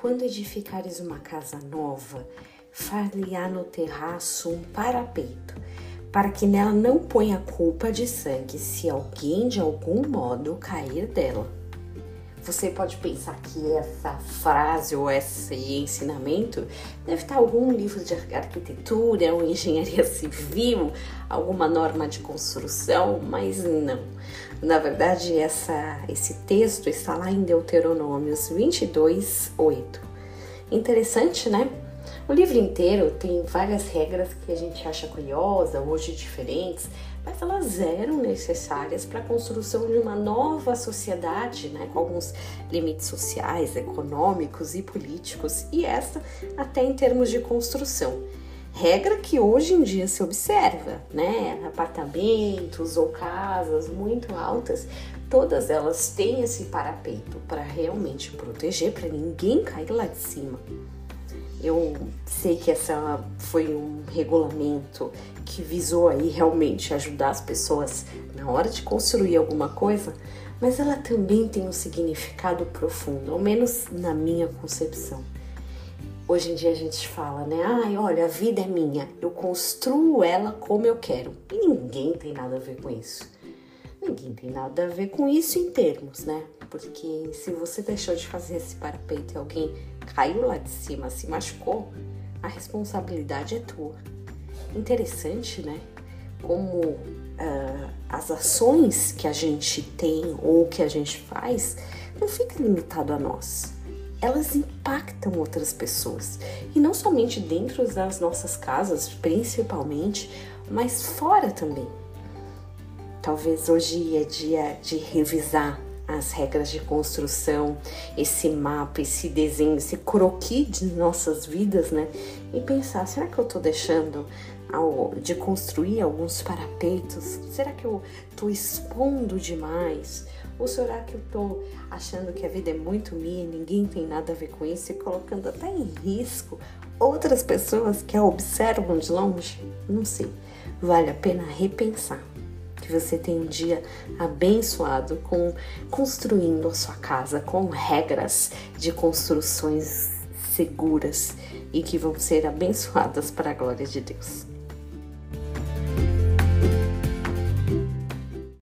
quando edificares uma casa nova, far-lhe-á no terraço um parapeito, para que nela não ponha culpa de sangue se alguém de algum modo cair dela. Você pode pensar que essa frase ou esse ensinamento deve estar em algum livro de arquitetura ou engenharia civil, alguma norma de construção, mas não. Na verdade, essa, esse texto está lá em Deuteronômios 22, 8. Interessante, né? O livro inteiro tem várias regras que a gente acha curiosa, hoje diferentes, mas elas eram necessárias para a construção de uma nova sociedade, né, com alguns limites sociais, econômicos e políticos, e essa até em termos de construção. Regra que hoje em dia se observa, né? Apartamentos ou casas muito altas, todas elas têm esse parapeito para realmente proteger, para ninguém cair lá de cima. Eu sei que essa foi um regulamento que visou aí realmente ajudar as pessoas na hora de construir alguma coisa, mas ela também tem um significado profundo, ao menos na minha concepção. Hoje em dia a gente fala, né? Ai, olha, a vida é minha, eu construo ela como eu quero. E ninguém tem nada a ver com isso. Ninguém tem nada a ver com isso em termos, né? Porque se você deixou de fazer esse parapeito e alguém caiu lá de cima, se machucou, a responsabilidade é tua. Interessante, né? Como uh, as ações que a gente tem ou que a gente faz não fica limitado a nós. Elas impactam outras pessoas. E não somente dentro das nossas casas, principalmente, mas fora também. Talvez hoje é dia de revisar as regras de construção, esse mapa, esse desenho, esse croquis de nossas vidas, né? E pensar, será que eu tô deixando de construir alguns parapeitos? Será que eu tô expondo demais? Ou será que eu tô achando que a vida é muito minha, ninguém tem nada a ver com isso e colocando até em risco outras pessoas que a observam de longe? Não sei. Vale a pena repensar que você tenha um dia abençoado com construindo a sua casa com regras de construções seguras e que vão ser abençoadas para a glória de Deus.